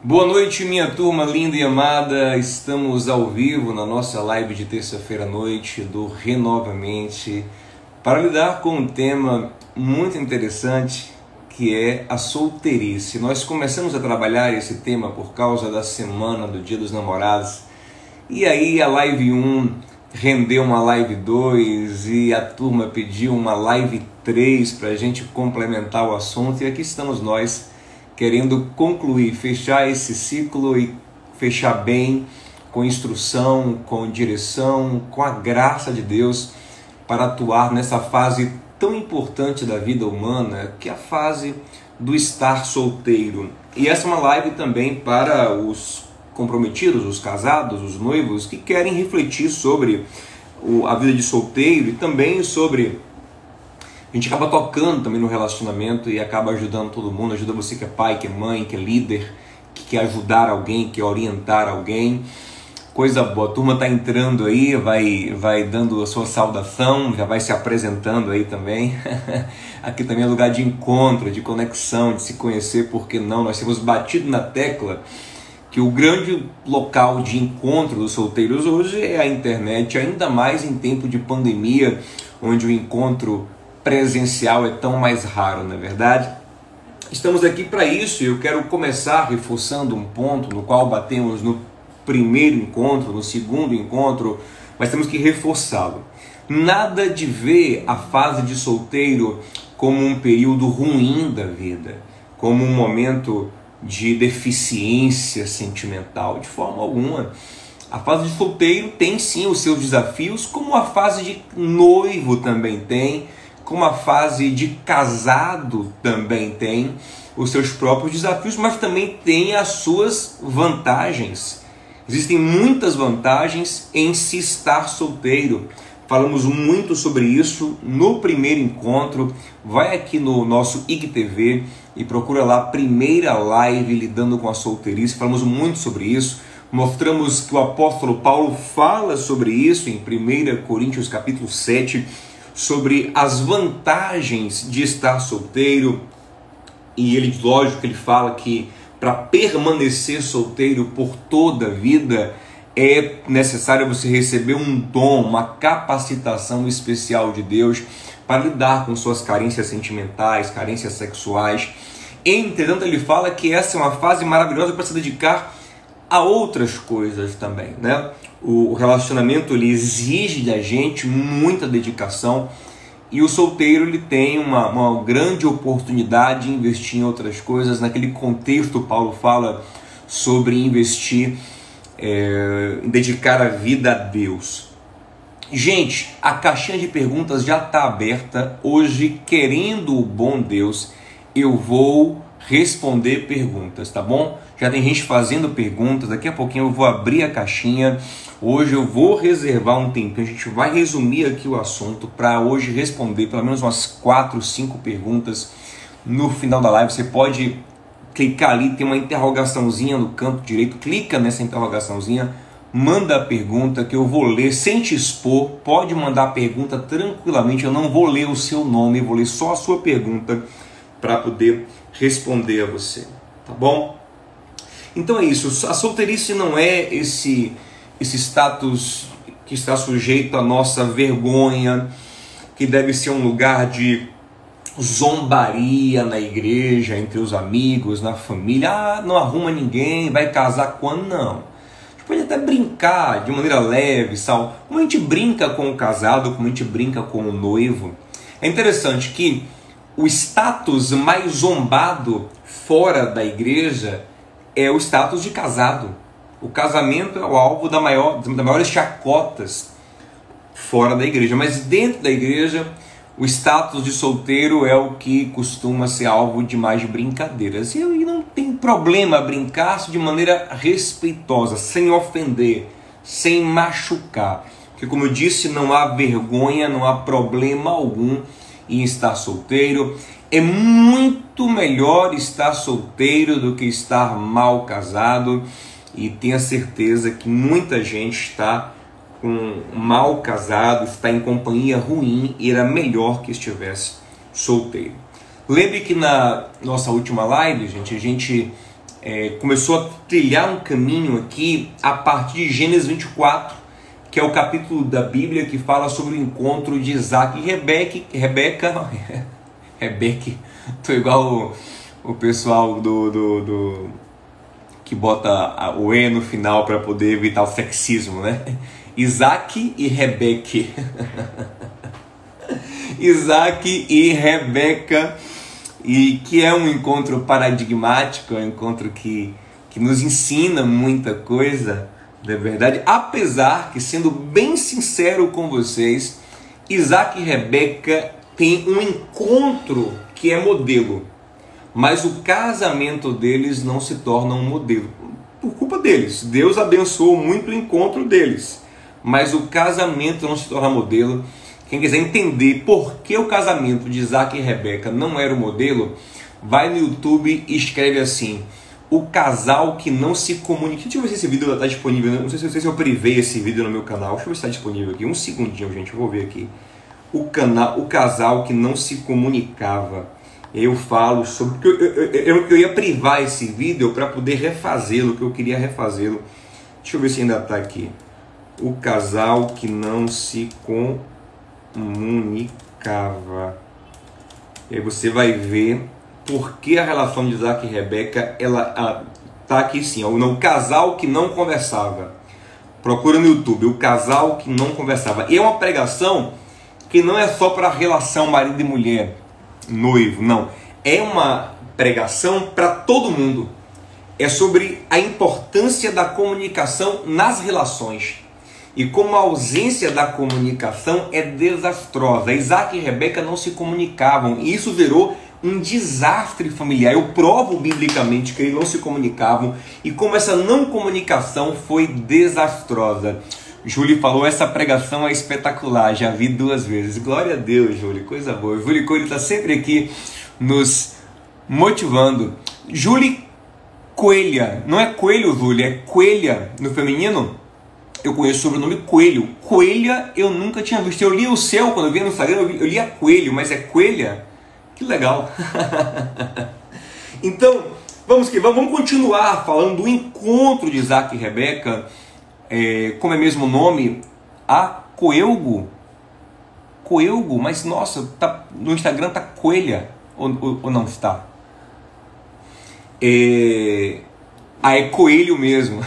Boa noite, minha turma linda e amada. Estamos ao vivo na nossa live de terça-feira à noite do Renovamente para lidar com um tema muito interessante que é a solteirice. Nós começamos a trabalhar esse tema por causa da semana do Dia dos Namorados. E aí a live 1 rendeu uma live 2 e a turma pediu uma live 3 para a gente complementar o assunto. E aqui estamos nós querendo concluir, fechar esse ciclo e fechar bem, com instrução, com direção, com a graça de Deus para atuar nessa fase tão importante da vida humana, que é a fase do estar solteiro. E essa é uma live também para os comprometidos, os casados, os noivos que querem refletir sobre a vida de solteiro e também sobre a gente acaba tocando também no relacionamento e acaba ajudando todo mundo, ajuda você que é pai, que é mãe, que é líder, que quer ajudar alguém, que quer orientar alguém. Coisa boa, a turma tá entrando aí, vai, vai dando a sua saudação, já vai se apresentando aí também. Aqui também é lugar de encontro, de conexão, de se conhecer, porque não? Nós temos batido na tecla que o grande local de encontro dos solteiros hoje é a internet, ainda mais em tempo de pandemia, onde o encontro presencial é tão mais raro, não é verdade? Estamos aqui para isso e eu quero começar reforçando um ponto no qual batemos no primeiro encontro, no segundo encontro, mas temos que reforçá-lo. Nada de ver a fase de solteiro como um período ruim da vida, como um momento de deficiência sentimental, de forma alguma. A fase de solteiro tem sim os seus desafios, como a fase de noivo também tem, como a fase de casado também tem os seus próprios desafios, mas também tem as suas vantagens. Existem muitas vantagens em se estar solteiro. Falamos muito sobre isso no primeiro encontro. Vai aqui no nosso IGTV e procura lá a primeira live lidando com a solteirice. Falamos muito sobre isso. Mostramos que o apóstolo Paulo fala sobre isso em 1 Coríntios capítulo 7 sobre as vantagens de estar solteiro. E ele, lógico, ele fala que para permanecer solteiro por toda a vida é necessário você receber um dom, uma capacitação especial de Deus para lidar com suas carências sentimentais, carências sexuais. Entretanto, ele fala que essa é uma fase maravilhosa para se dedicar a outras coisas também, né? O relacionamento ele exige da gente muita dedicação e o solteiro ele tem uma, uma grande oportunidade de investir em outras coisas. Naquele contexto, Paulo fala sobre investir, é, dedicar a vida a Deus. Gente, a caixinha de perguntas já está aberta. Hoje, querendo o bom Deus, eu vou responder perguntas, tá bom? Já tem gente fazendo perguntas. Daqui a pouquinho eu vou abrir a caixinha. Hoje eu vou reservar um tempinho. A gente vai resumir aqui o assunto para hoje responder pelo menos umas 4, 5 perguntas no final da live. Você pode clicar ali, tem uma interrogaçãozinha no canto direito. Clica nessa interrogaçãozinha, manda a pergunta que eu vou ler sem te expor. Pode mandar a pergunta tranquilamente. Eu não vou ler o seu nome, vou ler só a sua pergunta para poder responder a você. Tá bom? Então é isso, a solteirice não é esse, esse status que está sujeito à nossa vergonha, que deve ser um lugar de zombaria na igreja, entre os amigos, na família. Ah, não arruma ninguém, vai casar quando? Não. A gente pode até brincar de maneira leve, sal. Como a gente brinca com o casado, como a gente brinca com o noivo. É interessante que o status mais zombado fora da igreja é o status de casado. O casamento é o alvo da maior, das maiores chacotas fora da igreja, mas dentro da igreja o status de solteiro é o que costuma ser alvo de mais brincadeiras. E não tem problema brincar de maneira respeitosa, sem ofender, sem machucar. Porque, como eu disse, não há vergonha, não há problema algum em estar solteiro. É muito melhor estar solteiro do que estar mal casado, e tenha certeza que muita gente está com mal casado, está em companhia ruim e era melhor que estivesse solteiro. Lembre que na nossa última live, gente, a gente é, começou a trilhar um caminho aqui a partir de Gênesis 24, que é o capítulo da Bíblia que fala sobre o encontro de Isaac e Rebeca. Rebeca, Rebeca, tô igual o, o pessoal do, do, do que bota o E no final para poder evitar o sexismo, né? Isaac e Rebeca. Isaac e Rebeca, e que é um encontro paradigmático, é um encontro que, que nos ensina muita coisa, não é verdade? Apesar que, sendo bem sincero com vocês, Isaac e Rebeca têm um encontro que é modelo mas o casamento deles não se torna um modelo. Por culpa deles. Deus abençoou muito o encontro deles, mas o casamento não se torna modelo. Quem quiser entender por que o casamento de Isaac e Rebeca não era o modelo, vai no YouTube e escreve assim: O casal que não se comunica. Deixa eu ver se esse vídeo está disponível. Não sei, se eu privei esse vídeo no meu canal. Deixa eu ver se está disponível aqui. Um segundinho, gente. Eu vou ver aqui. O, canal, o casal que não se comunicava eu falo sobre. Eu, eu, eu, eu ia privar esse vídeo para poder refazê-lo, que eu queria refazê-lo. Deixa eu ver se ainda está aqui. O casal que não se comunicava. E aí você vai ver por que a relação de Isaac e Rebeca ela está aqui sim. O casal que não conversava. Procura no YouTube, o casal que não conversava. E é uma pregação que não é só para a relação marido e mulher noivo, não. É uma pregação para todo mundo. É sobre a importância da comunicação nas relações. E como a ausência da comunicação é desastrosa. Isaac e Rebeca não se comunicavam e isso virou um desastre familiar. Eu provo biblicamente que eles não se comunicavam e como essa não comunicação foi desastrosa. Júlio falou, essa pregação é espetacular, já vi duas vezes. Glória a Deus, Júlio, coisa boa. Júlio Coelho está sempre aqui nos motivando. Júlio Coelha, não é coelho, Júlio, é coelha no feminino. Eu conheço o sobrenome Coelho. Coelha eu nunca tinha visto. Eu li o céu quando eu vi no Instagram, eu, li, lia Coelho, mas é Coelha? Que legal. então, vamos que vamos continuar falando do encontro de Isaac e Rebeca é, como é mesmo o nome, a Coelgo. Coelgo, mas nossa, tá, no Instagram tá Coelha, ou, ou, ou não está? É, ah, é Coelho mesmo.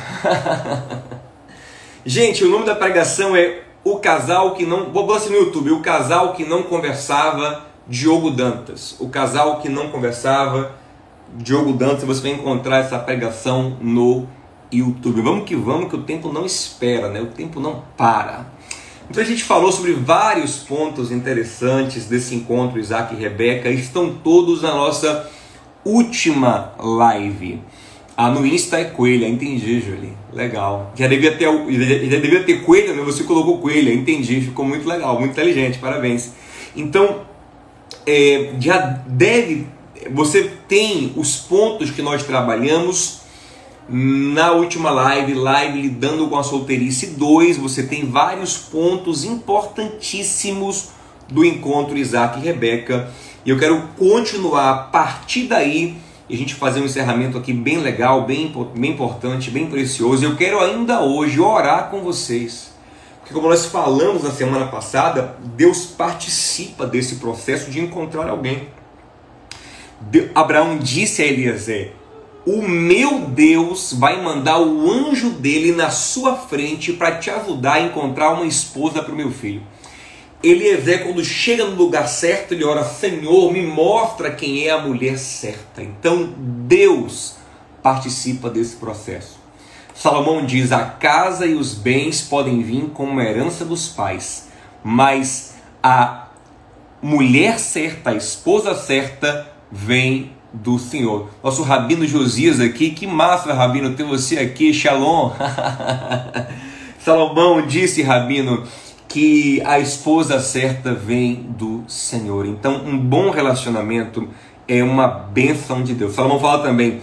Gente, o nome da pregação é O Casal que Não. Vou assim no YouTube: O Casal que Não Conversava, Diogo Dantas. O Casal que Não Conversava, Diogo Dantas. Você vai encontrar essa pregação no YouTube. Vamos que vamos, que o tempo não espera, né? O tempo não para. Então a gente falou sobre vários pontos interessantes desse encontro Isaac e Rebeca, estão todos na nossa última live. Ah, no Insta é coelha, entendi, Julie. Legal. Já devia ter, já devia ter coelha, né? Você colocou coelha, entendi. Ficou muito legal, muito inteligente, parabéns. Então, é, já deve. Você tem os pontos que nós trabalhamos na última live, live lidando com a solteirice 2, você tem vários pontos importantíssimos do encontro Isaac e Rebeca. E eu quero continuar a partir daí e a gente fazer um encerramento aqui bem legal, bem, bem importante, bem precioso. Eu quero ainda hoje orar com vocês. Porque como nós falamos na semana passada, Deus participa desse processo de encontrar alguém. Abraão disse a Eliezer, o meu Deus vai mandar o anjo dele na sua frente para te ajudar a encontrar uma esposa para o meu filho. Eliezer, quando chega no lugar certo, ele ora: Senhor, me mostra quem é a mulher certa. Então Deus participa desse processo. Salomão diz: a casa e os bens podem vir como herança dos pais, mas a mulher certa, a esposa certa, vem do Senhor. Nosso Rabino Josias aqui, que massa, Rabino, ter você aqui, Shalom. Salomão disse, Rabino, que a esposa certa vem do Senhor. Então, um bom relacionamento é uma benção de Deus. Salomão fala também: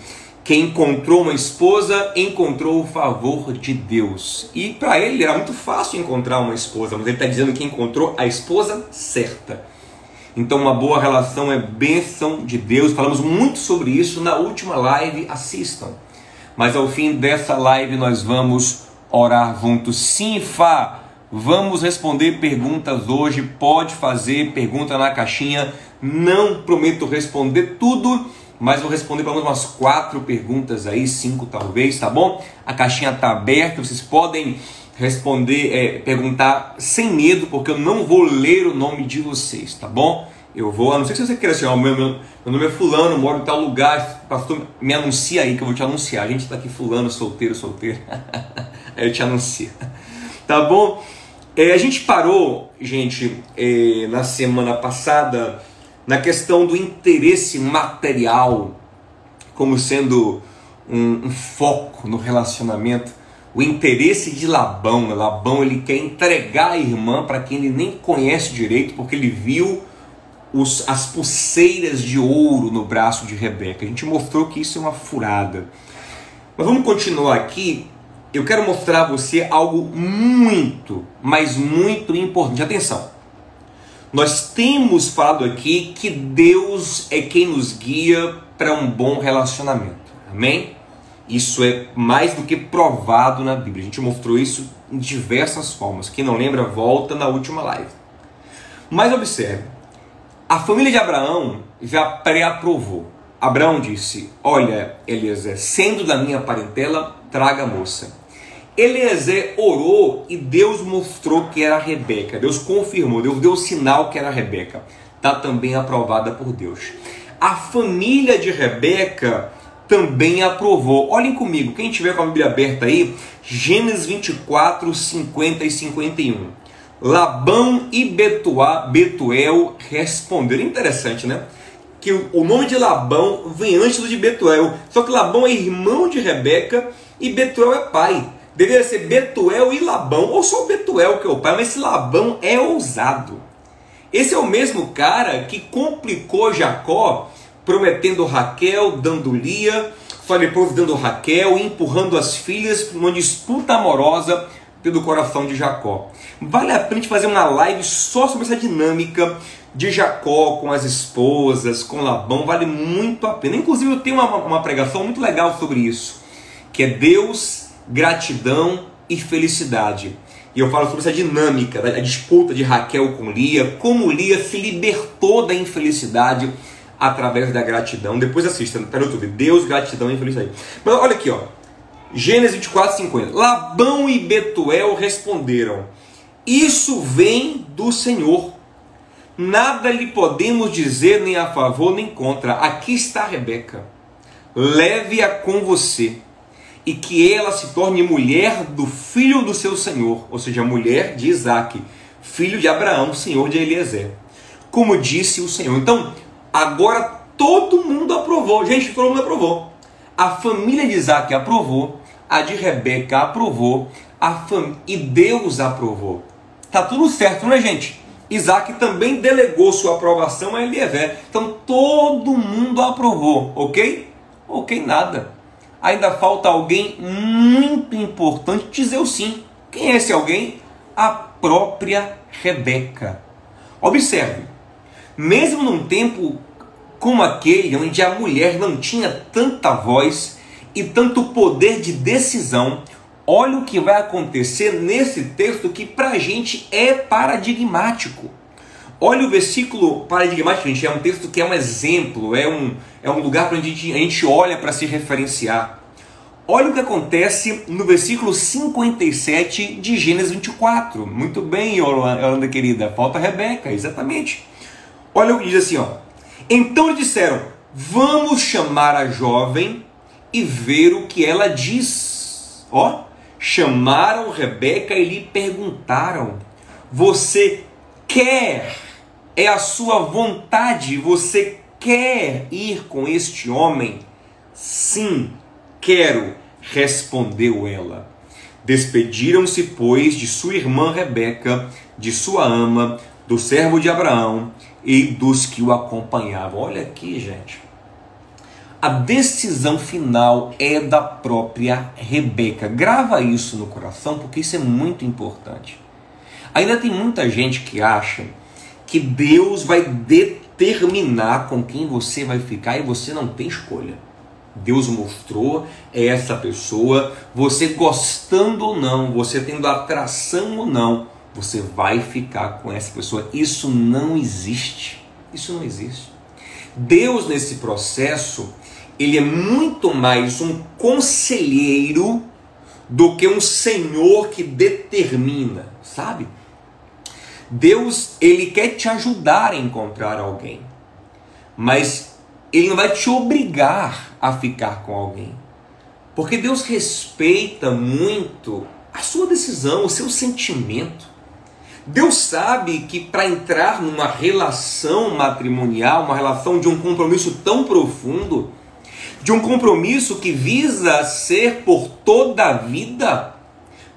quem encontrou uma esposa encontrou o favor de Deus. E para ele era muito fácil encontrar uma esposa, mas ele está dizendo que encontrou a esposa certa. Então, uma boa relação é bênção de Deus. Falamos muito sobre isso na última live. Assistam. mas ao fim dessa live nós vamos orar juntos. Sim, Fá, vamos responder perguntas hoje. Pode fazer pergunta na caixinha. Não prometo responder tudo, mas vou responder pelo menos umas quatro perguntas aí, cinco talvez, tá bom? A caixinha tá aberta, vocês podem responder, é, perguntar sem medo, porque eu não vou ler o nome de vocês, tá bom? Eu vou, a não ser que você queira assim, ó, meu, meu, meu nome é fulano, moro em tal lugar, pastor, me anuncia aí que eu vou te anunciar. A gente está aqui fulano, solteiro, solteiro. aí eu te anuncio. Tá bom? É, a gente parou, gente, é, na semana passada, na questão do interesse material como sendo um, um foco no relacionamento o interesse de Labão. Labão ele quer entregar a irmã para quem ele nem conhece direito, porque ele viu os, as pulseiras de ouro no braço de Rebeca. A gente mostrou que isso é uma furada. Mas vamos continuar aqui. Eu quero mostrar a você algo muito, mas muito importante. Atenção. Nós temos falado aqui que Deus é quem nos guia para um bom relacionamento. Amém? Isso é mais do que provado na Bíblia. A gente mostrou isso em diversas formas. Quem não lembra, volta na última live. Mas observe, a família de Abraão já pré-aprovou. Abraão disse: Olha, Eliezer, sendo da minha parentela, traga a moça. Eliezer orou e Deus mostrou que era Rebeca. Deus confirmou, Deus deu o sinal que era Rebeca. Está também aprovada por Deus. A família de Rebeca também aprovou. Olhem comigo, quem tiver com a Bíblia aberta aí, Gênesis 24, 50 e 51. Labão e Betuá, Betuel responderam. Interessante, né? Que o nome de Labão vem antes do de Betuel. Só que Labão é irmão de Rebeca e Betuel é pai. Deveria ser Betuel e Labão, ou só Betuel que é o pai, mas esse Labão é ousado. Esse é o mesmo cara que complicou Jacó prometendo Raquel, dando Lia, só depois dando Raquel, empurrando as filhas numa disputa amorosa pelo coração de Jacó. Vale a pena fazer uma live só sobre essa dinâmica de Jacó com as esposas, com Labão, vale muito a pena. Inclusive eu tenho uma, uma pregação muito legal sobre isso, que é Deus, gratidão e felicidade. E eu falo sobre essa dinâmica, a disputa de Raquel com Lia, como Lia se libertou da infelicidade através da gratidão. Depois assista para o YouTube. Deus, gratidão e felicidade. Mas olha aqui, ó. Gênesis 24, 50. Labão e Betuel responderam: Isso vem do Senhor. Nada lhe podemos dizer nem a favor nem contra. Aqui está Rebeca. Leve-a com você e que ela se torne mulher do filho do seu senhor, ou seja, mulher de Isaac, filho de Abraão, senhor de Eliezer. Como disse o Senhor. Então, Agora todo mundo aprovou. Gente, todo mundo aprovou. A família de Isaac aprovou, a de Rebeca aprovou, a fam... e Deus aprovou. Tá tudo certo, né, gente? Isaac também delegou sua aprovação a Eliezer. Então todo mundo aprovou, ok? Ok, nada. Ainda falta alguém muito importante dizer o sim. Quem é esse alguém? A própria Rebeca. Observe, mesmo num tempo como aquele onde a mulher não tinha tanta voz e tanto poder de decisão, olha o que vai acontecer nesse texto que para a gente é paradigmático. Olha o versículo paradigmático, gente, é um texto que é um exemplo, é um, é um lugar para a gente, a gente olha para se referenciar. Olha o que acontece no versículo 57 de Gênesis 24. Muito bem, Yolanda querida, falta Rebeca, exatamente. Olha o que diz assim, ó. Então disseram: Vamos chamar a jovem e ver o que ela diz. Ó, chamaram Rebeca e lhe perguntaram: Você quer? É a sua vontade? Você quer ir com este homem? Sim, quero, respondeu ela. Despediram-se, pois, de sua irmã Rebeca, de sua ama, do servo de Abraão e dos que o acompanhavam. Olha aqui, gente. A decisão final é da própria Rebeca. Grava isso no coração porque isso é muito importante. Ainda tem muita gente que acha que Deus vai determinar com quem você vai ficar e você não tem escolha. Deus mostrou, essa pessoa, você gostando ou não, você tendo atração ou não, você vai ficar com essa pessoa. Isso não existe. Isso não existe. Deus nesse processo, ele é muito mais um conselheiro do que um senhor que determina, sabe? Deus, ele quer te ajudar a encontrar alguém. Mas ele não vai te obrigar a ficar com alguém. Porque Deus respeita muito a sua decisão, o seu sentimento. Deus sabe que para entrar numa relação matrimonial, uma relação de um compromisso tão profundo, de um compromisso que visa ser por toda a vida,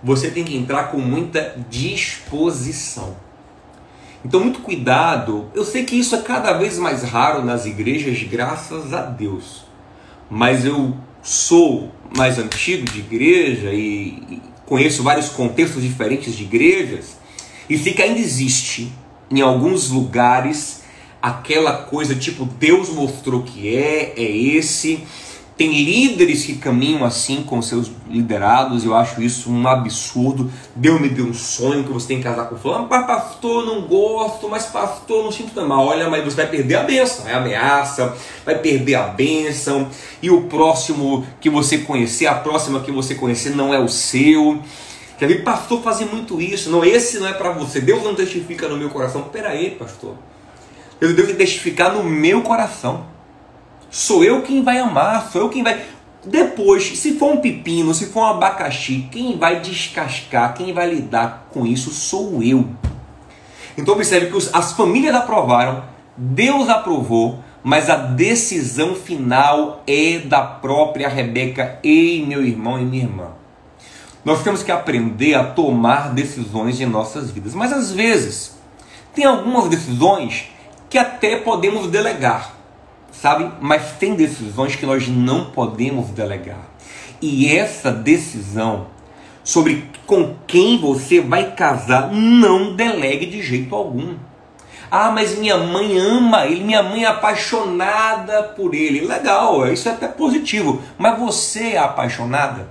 você tem que entrar com muita disposição. Então, muito cuidado. Eu sei que isso é cada vez mais raro nas igrejas, graças a Deus. Mas eu sou mais antigo de igreja e conheço vários contextos diferentes de igrejas e sei que ainda existe em alguns lugares aquela coisa tipo Deus mostrou que é, é esse tem líderes que caminham assim com seus liderados, eu acho isso um absurdo. Deus me deu um sonho que você tem que casar com fulano, mas pastor, não gosto, mas pastor, não sinto mal. Olha, mas você vai perder a bênção, é ameaça, vai perder a bênção, e o próximo que você conhecer, a próxima que você conhecer não é o seu. Quer ver, pastor fazer muito isso, não, esse não é para você, Deus não testifica no meu coração. Peraí, pastor, Deus deve testificar no meu coração. Sou eu quem vai amar, sou eu quem vai. Depois, se for um pepino, se for um abacaxi, quem vai descascar, quem vai lidar com isso sou eu. Então observe que as famílias aprovaram, Deus aprovou, mas a decisão final é da própria Rebeca. Ei, meu irmão e minha irmã. Nós temos que aprender a tomar decisões em nossas vidas. Mas às vezes, tem algumas decisões que até podemos delegar sabe? Mas tem decisões que nós não podemos delegar. E essa decisão sobre com quem você vai casar, não delegue de jeito algum. Ah, mas minha mãe ama ele, minha mãe é apaixonada por ele. Legal, isso é até positivo. Mas você é apaixonada?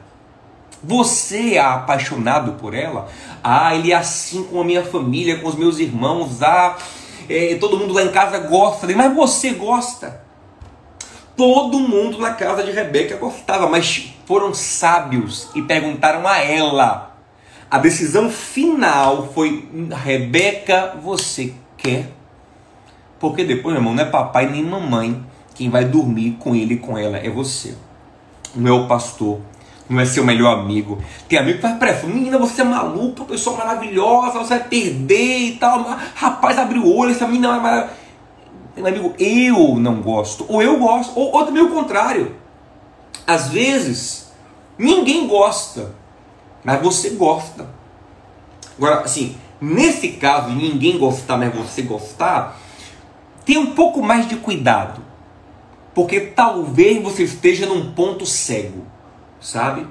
Você é apaixonado por ela? Ah, ele é assim com a minha família, com os meus irmãos. Ah, é, todo mundo lá em casa gosta dele. Mas você gosta? Todo mundo na casa de Rebeca gostava, mas foram sábios e perguntaram a ela. A decisão final foi: Rebeca, você quer? Porque depois, meu irmão, não é papai nem mamãe quem vai dormir com ele e com ela, é você. Não é o pastor, não é seu melhor amigo. Tem amigo que faz pressão. Menina, você é maluca, pessoa maravilhosa, você vai perder e tal. Rapaz, abriu o olho, essa menina é maravilhosa. Meu amigo, eu não gosto, ou eu gosto, ou, ou também o contrário. Às vezes, ninguém gosta, mas você gosta. Agora, assim, nesse caso, ninguém gostar, mas você gostar, tem um pouco mais de cuidado. Porque talvez você esteja num ponto cego, sabe?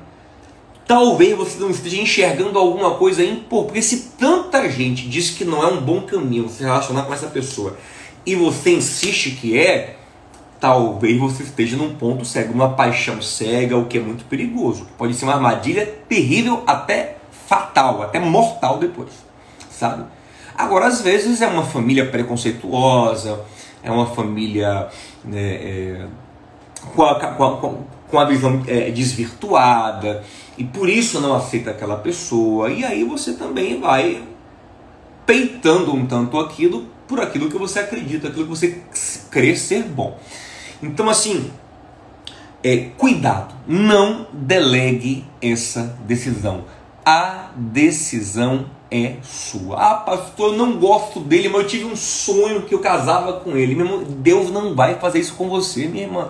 Talvez você não esteja enxergando alguma coisa importante. Porque se tanta gente diz que não é um bom caminho se relacionar com essa pessoa, e você insiste que é, talvez você esteja num ponto cego, numa paixão cega, o que é muito perigoso. Pode ser uma armadilha terrível, até fatal, até mortal depois, sabe? Agora, às vezes é uma família preconceituosa, é uma família né, é, com, a, com, a, com, a, visão é, desvirtuada e por isso não aceita aquela pessoa. E aí você também vai peitando um tanto aquilo por aquilo que você acredita, aquilo que você crê ser bom. Então, assim, é, cuidado, não delegue essa decisão. A decisão é sua. Ah, pastor, eu não gosto dele, mas eu tive um sonho que eu casava com ele. Meu irmão, Deus não vai fazer isso com você, minha irmã.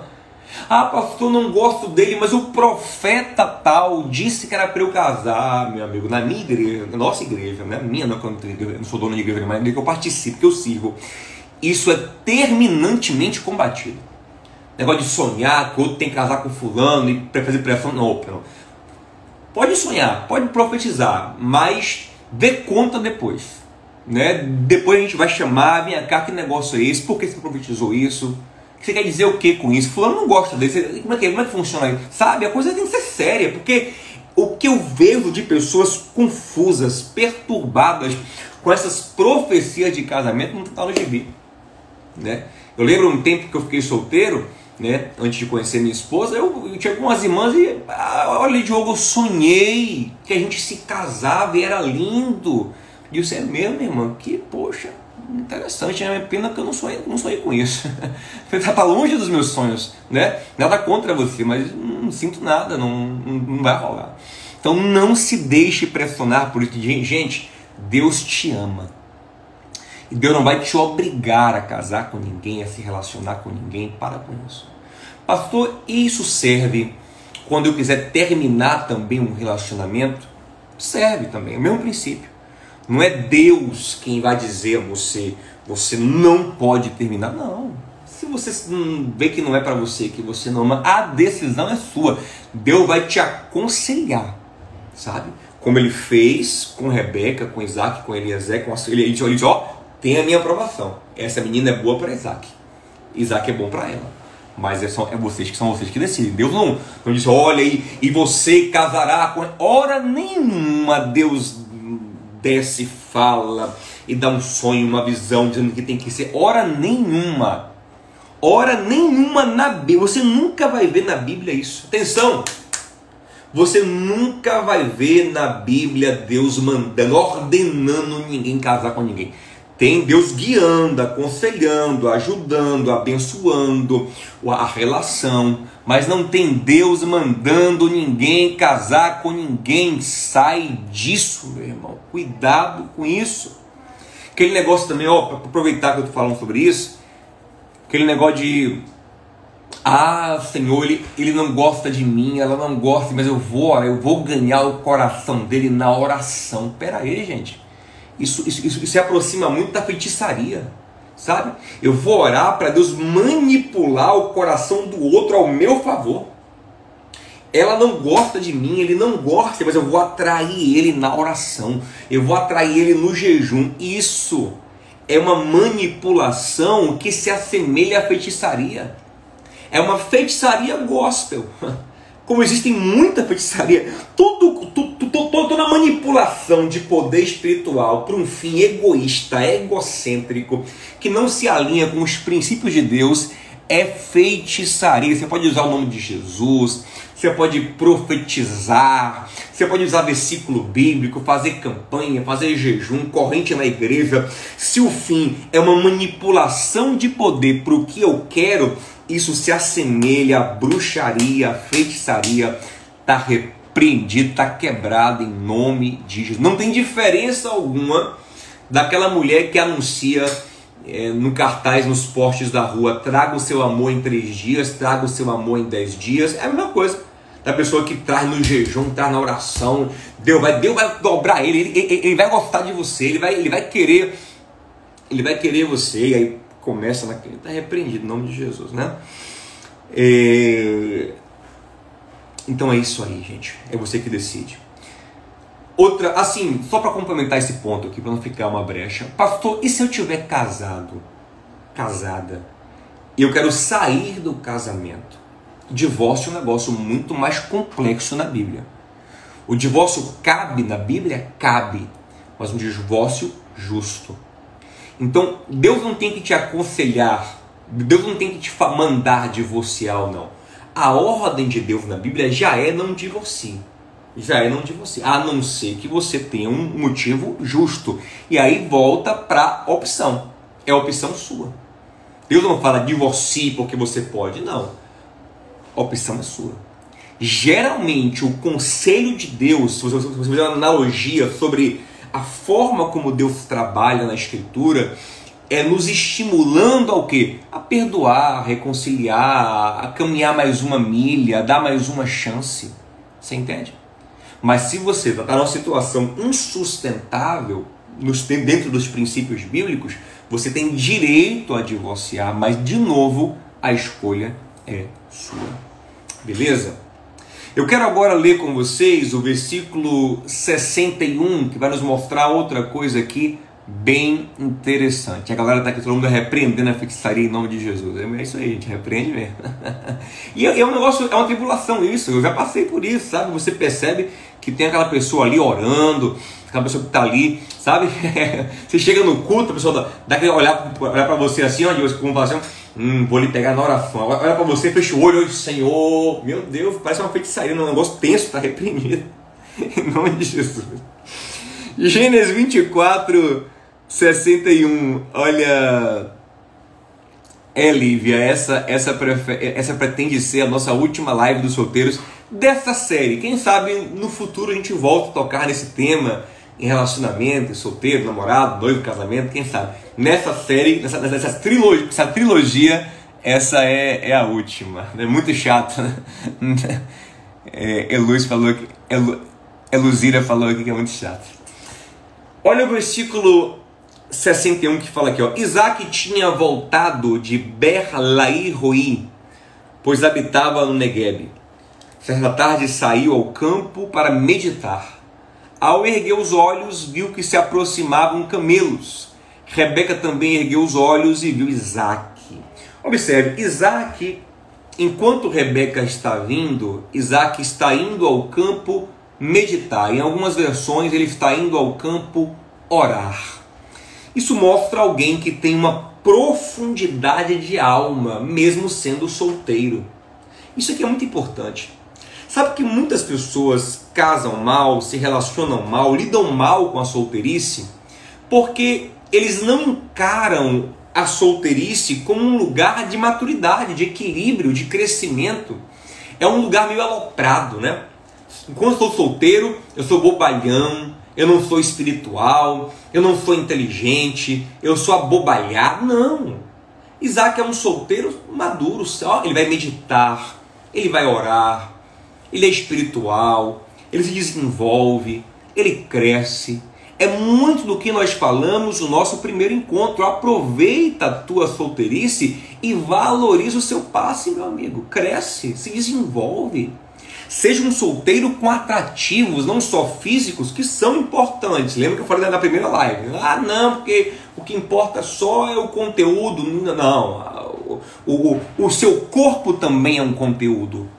Ah, pastor, não gosto dele, mas o profeta tal disse que era para eu casar, meu amigo, na minha igreja, na nossa igreja, né? Minha, não, eu não sou dono de igreja, mas que eu participo, que eu sirvo. Isso é terminantemente combatido. Negócio de sonhar que outro tem que casar com fulano e fazer pressão, não, não. Pode sonhar, pode profetizar, mas dê conta depois. Né? Depois a gente vai chamar, vem cá, que negócio é esse? Por que você profetizou isso? Você quer dizer o que com isso? Fulano não gosta desse. Como é que, como é que funciona isso? Sabe? A coisa tem que ser séria, porque o que eu vejo de pessoas confusas, perturbadas com essas profecias de casamento não está no gibi. Né? Eu lembro um tempo que eu fiquei solteiro, né, antes de conhecer minha esposa, eu, eu tinha algumas irmãs e, ah, olha, Diogo, eu sonhei que a gente se casava e era lindo. E você é mesmo, irmã? Que, poxa, interessante, né? Pena que eu não sonhei, não sonhei com isso. Está tá longe dos meus sonhos, né? Nada contra você, mas não sinto nada, não, não vai rolar. Então não se deixe pressionar por isso. Gente, Deus te ama. E Deus não vai te obrigar a casar com ninguém, a se relacionar com ninguém. Para com isso. Pastor, isso serve quando eu quiser terminar também um relacionamento? Serve também, é o mesmo princípio. Não é Deus quem vai dizer a você, você não pode terminar. Não. Se você vê que não é para você, que você não ama, a decisão é sua. Deus vai te aconselhar, sabe? Como ele fez com Rebeca, com Isaac, com Eliezer, com a... ele disse, ó, tem a minha aprovação. Essa menina é boa para Isaac. Isaac é bom para ela. Mas é, só, é vocês que são vocês que decidem. Deus não, não diz, olha aí, e você casará com. Hora nenhuma Deus desce, fala e dá um sonho, uma visão, dizendo que tem que ser. Hora nenhuma. Hora nenhuma na Bíblia. Você nunca vai ver na Bíblia isso. Atenção! Você nunca vai ver na Bíblia Deus mandando, ordenando ninguém casar com ninguém. Tem Deus guiando, aconselhando, ajudando, abençoando a relação, mas não tem Deus mandando ninguém casar com ninguém. Sai disso, meu irmão. Cuidado com isso. Aquele negócio também, ó, aproveitar que eu tô falando sobre isso, aquele negócio de ah, Senhor, ele, ele não gosta de mim, ela não gosta, mas eu vou, eu vou ganhar o coração dele na oração. Pera aí, gente. Isso, isso, isso se aproxima muito da feitiçaria, sabe? Eu vou orar para Deus manipular o coração do outro ao meu favor. Ela não gosta de mim, ele não gosta, mas eu vou atrair ele na oração, eu vou atrair ele no jejum. Isso é uma manipulação que se assemelha à feitiçaria. É uma feitiçaria gospel. Como existe muita feitiçaria, tudo, toda manipulação de poder espiritual para um fim egoísta, egocêntrico, que não se alinha com os princípios de Deus, é feitiçaria. Você pode usar o nome de Jesus, você pode profetizar, você pode usar versículo bíblico, fazer campanha, fazer jejum, corrente na igreja. Se o fim é uma manipulação de poder para o que eu quero, isso se assemelha à bruxaria, à feitiçaria, está repreendido, está quebrado em nome de Jesus. Não tem diferença alguma daquela mulher que anuncia é, no cartaz, nos postes da rua, traga o seu amor em três dias, traga o seu amor em dez dias, é a mesma coisa. Da pessoa que traz no jejum, traz na oração, Deus vai, Deus vai dobrar ele, ele, ele, ele vai gostar de você, ele vai, ele vai querer, ele vai querer você, e aí começa naquele. Está repreendido em nome de Jesus, né? É... Então é isso aí, gente. É você que decide. Outra, assim, só para complementar esse ponto aqui, para não ficar uma brecha. Pastor, e se eu tiver casado, casada, e eu quero sair do casamento? Divórcio é um negócio muito mais complexo na Bíblia. O divórcio cabe na Bíblia? Cabe, mas um divórcio justo. Então, Deus não tem que te aconselhar, Deus não tem que te mandar divorciar ou não. A ordem de Deus na Bíblia já é não divorcie. Já é não divorcie. A não ser que você tenha um motivo justo. E aí volta para opção. É opção sua. Deus não fala divorcie porque você pode. Não. A opção é sua. Geralmente, o conselho de Deus, se você fizer uma analogia sobre a forma como Deus trabalha na Escritura é nos estimulando ao que? A perdoar, a reconciliar, a caminhar mais uma milha, a dar mais uma chance. Você entende? Mas se você está numa situação insustentável, dentro dos princípios bíblicos, você tem direito a divorciar, mas de novo a escolha é sua. Beleza? Eu quero agora ler com vocês o versículo 61, que vai nos mostrar outra coisa aqui bem interessante. A galera tá aqui todo mundo repreendendo a feitiçaria em nome de Jesus. É isso aí, gente repreende mesmo. e é, é um negócio, é uma tribulação isso. Eu já passei por isso, sabe? Você percebe que tem aquela pessoa ali orando, aquela pessoa que está ali, sabe? você chega no culto, a pessoa dá, dá aquele olhar, olhar para você assim, ó, como fala assim, hum, vou lhe pegar na oração. Olha para você, fecha o olho, Senhor, meu Deus, parece uma feitiçaria, um negócio tenso, está reprimido. em nome de Jesus. Gênesis 24, 61. Olha. É, Lívia, essa, essa, essa pretende ser a nossa última live dos solteiros dessa série. Quem sabe no futuro a gente volta a tocar nesse tema em relacionamento, solteiro, namorado, noivo, casamento, quem sabe. Nessa série, nessa, nessa trilogia, essa trilogia, essa é, é a última. É muito chato, né? É, Eluz falou que. Elu, Eluzira falou aqui que é muito chato. Olha o versículo 61 que fala aqui, ó. Isaac tinha voltado de Ber-Lai-Roi, pois habitava no Negueb. Certa tarde saiu ao campo para meditar. Ao erguer os olhos, viu que se aproximavam camelos. Rebeca também ergueu os olhos e viu Isaac. Observe, Isaac, enquanto Rebeca está vindo, Isaac está indo ao campo meditar. Em algumas versões, ele está indo ao campo orar. Isso mostra alguém que tem uma profundidade de alma, mesmo sendo solteiro. Isso aqui é muito importante. Sabe que muitas pessoas casam mal, se relacionam mal, lidam mal com a solteirice, porque eles não encaram a solteirice como um lugar de maturidade, de equilíbrio, de crescimento. É um lugar meio aloprado, né? Enquanto eu sou solteiro, eu sou bobalhão, eu não sou espiritual, eu não sou inteligente, eu sou abobalhado. Não. Isaac é um solteiro maduro, ele vai meditar, ele vai orar, ele é espiritual, ele se desenvolve, ele cresce. É muito do que nós falamos no nosso primeiro encontro. Aproveita a tua solteirice e valoriza o seu passe, meu amigo. Cresce, se desenvolve. Seja um solteiro com atrativos, não só físicos, que são importantes. Lembra que eu falei na primeira live? Ah, não, porque o que importa só é o conteúdo. Não, o, o, o seu corpo também é um conteúdo.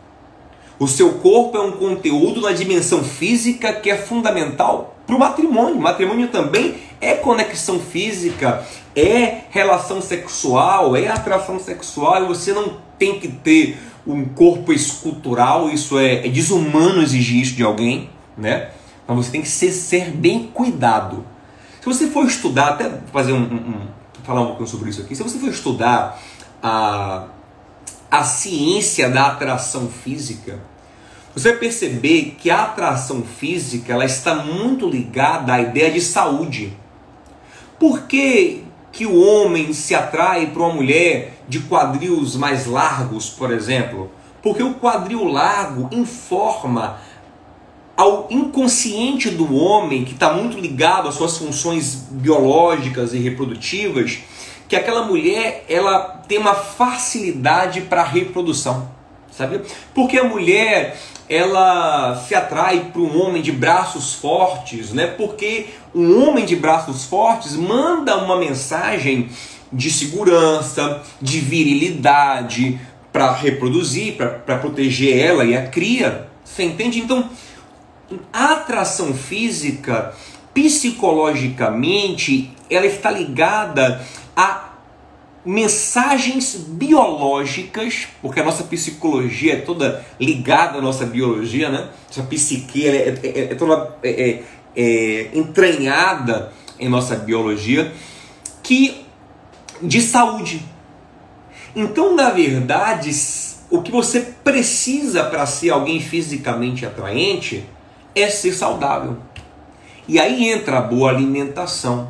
O seu corpo é um conteúdo na dimensão física que é fundamental para o matrimônio. O matrimônio também é conexão física, é relação sexual, é atração sexual. E você não tem que ter um corpo escultural, isso é, é desumano exigir isso de alguém, né? Mas você tem que ser, ser bem cuidado. Se você for estudar, até fazer um, um, um falar um pouquinho sobre isso aqui, se você for estudar a, a ciência da atração física, você vai perceber que a atração física ela está muito ligada à ideia de saúde. Por que, que o homem se atrai para uma mulher de quadris mais largos, por exemplo? Porque o quadril largo informa ao inconsciente do homem, que está muito ligado às suas funções biológicas e reprodutivas, que aquela mulher ela tem uma facilidade para a reprodução. Sabe? Porque a mulher ela se atrai para um homem de braços fortes, né? Porque um homem de braços fortes manda uma mensagem de segurança, de virilidade para reproduzir, para proteger ela e a cria. Você entende? Então, a atração física, psicologicamente, ela está ligada a mensagens biológicas, porque a nossa psicologia é toda ligada à nossa biologia, né? Essa psique é, é, é, é toda é, é, é, entranhada em nossa biologia, que de saúde. Então, na verdade, o que você precisa para ser alguém fisicamente atraente é ser saudável. E aí entra a boa alimentação,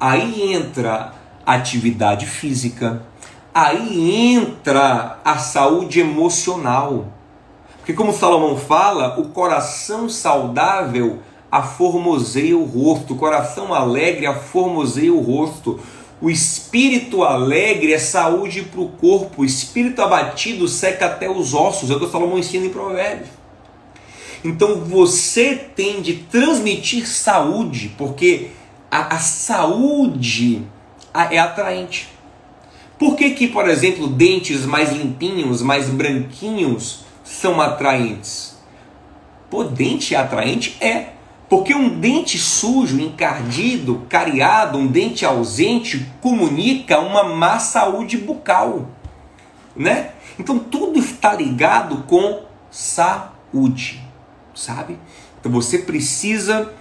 aí entra atividade física. Aí entra a saúde emocional. Porque, como Salomão fala, o coração saudável aformoseia o rosto, o coração alegre aformoseia o rosto. O espírito alegre é saúde para o corpo, o espírito abatido seca até os ossos, é o que Salomão ensina em Provérbios. Então você tem de transmitir saúde, porque a, a saúde é atraente. Por que, que, por exemplo, dentes mais limpinhos, mais branquinhos são atraentes? Pô, dente atraente? É. Porque um dente sujo, encardido, cariado, um dente ausente comunica uma má saúde bucal, né? Então tudo está ligado com saúde, sabe? Então você precisa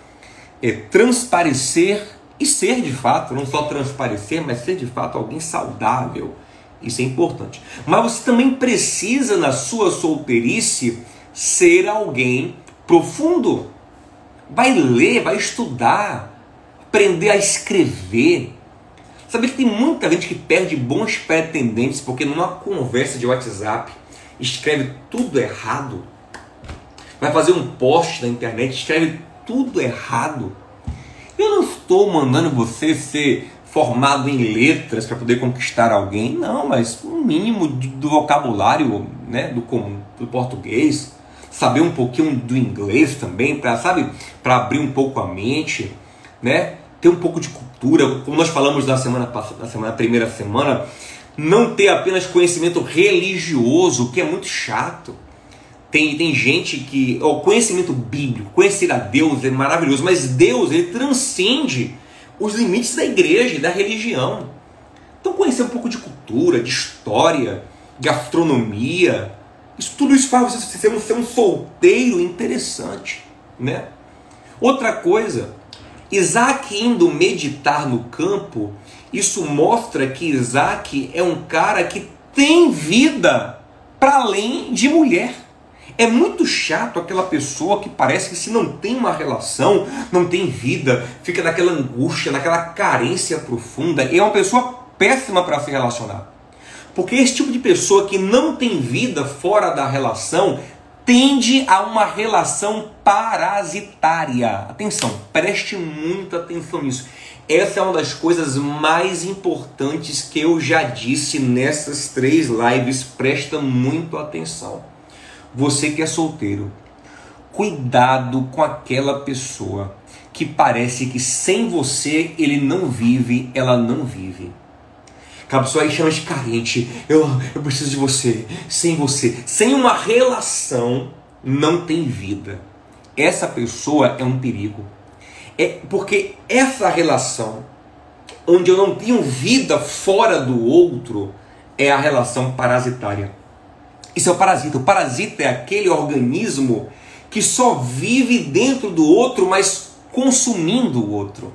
é, transparecer e ser de fato, não só transparecer, mas ser de fato alguém saudável. Isso é importante. Mas você também precisa na sua solteirice ser alguém profundo vai ler, vai estudar, aprender a escrever. Sabe que tem muita gente que perde bons pretendentes porque numa conversa de WhatsApp escreve tudo errado. Vai fazer um post na internet, escreve tudo errado. Eu não estou mandando você ser formado em letras para poder conquistar alguém, não, mas um mínimo do vocabulário né, do, do português, saber um pouquinho do inglês também, para sabe, para abrir um pouco a mente, né? Ter um pouco de cultura, como nós falamos na semana passada, na semana primeira semana, não ter apenas conhecimento religioso, que é muito chato. Tem, tem gente que. O conhecimento bíblico, conhecer a Deus é maravilhoso, mas Deus ele transcende os limites da igreja e da religião. Então, conhecer um pouco de cultura, de história, gastronomia, isso, tudo isso faz você ser um, ser um solteiro interessante, né? Outra coisa, Isaac indo meditar no campo, isso mostra que Isaac é um cara que tem vida para além de mulher. É muito chato aquela pessoa que parece que se não tem uma relação, não tem vida, fica naquela angústia, naquela carência profunda, e é uma pessoa péssima para se relacionar. Porque esse tipo de pessoa que não tem vida fora da relação tende a uma relação parasitária. Atenção, preste muita atenção nisso. Essa é uma das coisas mais importantes que eu já disse nessas três lives. Presta muito atenção. Você que é solteiro, cuidado com aquela pessoa que parece que sem você ele não vive, ela não vive. Aí chama de carente. Eu, eu preciso de você. Sem você. Sem uma relação, não tem vida. Essa pessoa é um perigo. É porque essa relação, onde eu não tenho vida fora do outro, é a relação parasitária. Isso é o parasita. O parasita é aquele organismo que só vive dentro do outro, mas consumindo o outro.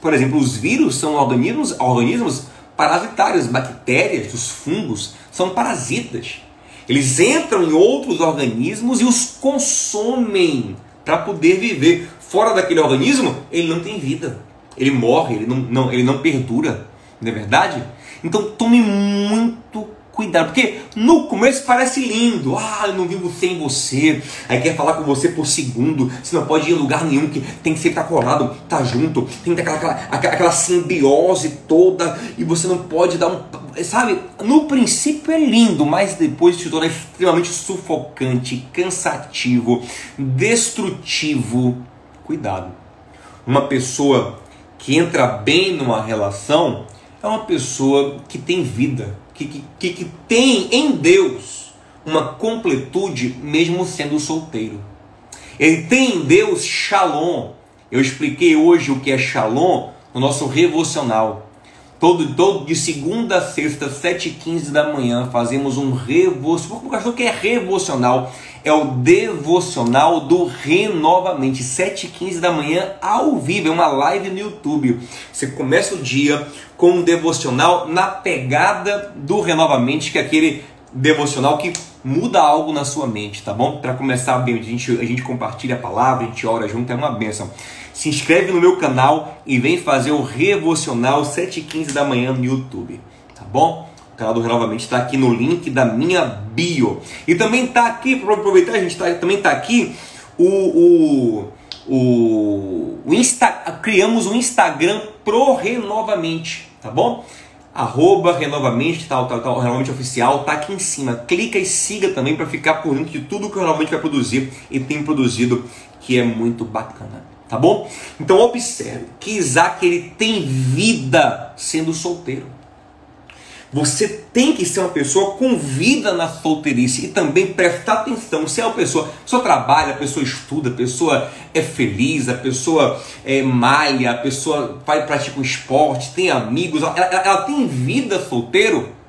Por exemplo, os vírus são organismos, organismos parasitários, bactérias, os fungos, são parasitas. Eles entram em outros organismos e os consomem para poder viver. Fora daquele organismo, ele não tem vida. Ele morre, ele não, não, ele não perdura. Não é verdade? Então tome muito cuidado, porque no começo parece lindo, ah, eu não vivo sem você, aí quer falar com você por segundo, você não pode ir em lugar nenhum, que tem que ser estar colado, tá junto, tem que ter aquela, aquela, aquela simbiose toda, e você não pode dar um. Sabe, no princípio é lindo, mas depois se torna extremamente sufocante, cansativo, destrutivo. Cuidado. Uma pessoa que entra bem numa relação é uma pessoa que tem vida, que, que, que tem em Deus uma completude mesmo sendo solteiro. Ele tem em Deus shalom. Eu expliquei hoje o que é shalom no nosso revocional. Todo, todo de segunda a sexta, 7h15 da manhã, fazemos um revocional. O que é revocional? É o devocional do Renovamente, 7h15 da manhã, ao vivo, é uma live no YouTube. Você começa o dia com um devocional na pegada do Renovamente, que é aquele devocional que muda algo na sua mente, tá bom? Para começar bem, a gente, a gente compartilha a palavra, a gente ora junto, é uma benção. Se inscreve no meu canal e vem fazer o Revocional 7h15 da manhã no YouTube, tá bom? O canal do Renovamente está aqui no link da minha bio. E também está aqui, para aproveitar, a gente tá, também está aqui o, o, o, o Insta, criamos um Instagram pro Renovamente tá bom? Arroba Renovamente, tal, tal, tal, Renovamente Oficial, tá aqui em cima. Clica e siga também para ficar por dentro de tudo que o Renovamente vai produzir e tem produzido, que é muito bacana. Tá bom? Então observe que Isaac ele tem vida sendo solteiro. Você tem que ser uma pessoa com vida na solteirice e também prestar atenção. Se é uma pessoa, pessoa trabalha, a pessoa estuda, a pessoa é feliz, a pessoa é malha, a pessoa vai praticar um esporte, tem amigos, ela, ela, ela tem vida solteiro?